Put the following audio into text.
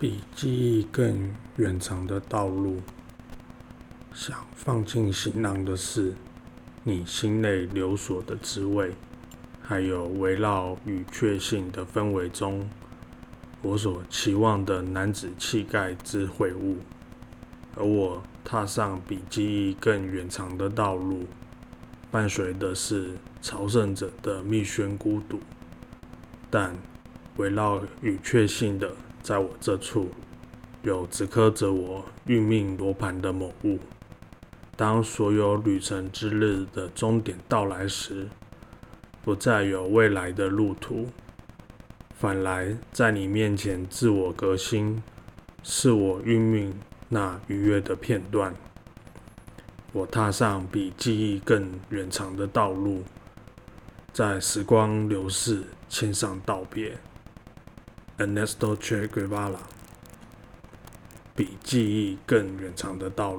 比记忆更远长的道路，想放进行囊的是你心内留所的滋味，还有围绕与确信的氛围中，我所期望的男子气概之会晤。而我踏上比记忆更远长的道路，伴随的是朝圣者的密宣孤独，但围绕与确信的。在我这处，有直刻着我运命罗盘的某物。当所有旅程之日的终点到来时，不再有未来的路途，反来在你面前自我革新，是我运命那愉悦的片段。我踏上比记忆更远长的道路，在时光流逝签上道别。Ernesto Che Guevara，比记忆更远长的道路。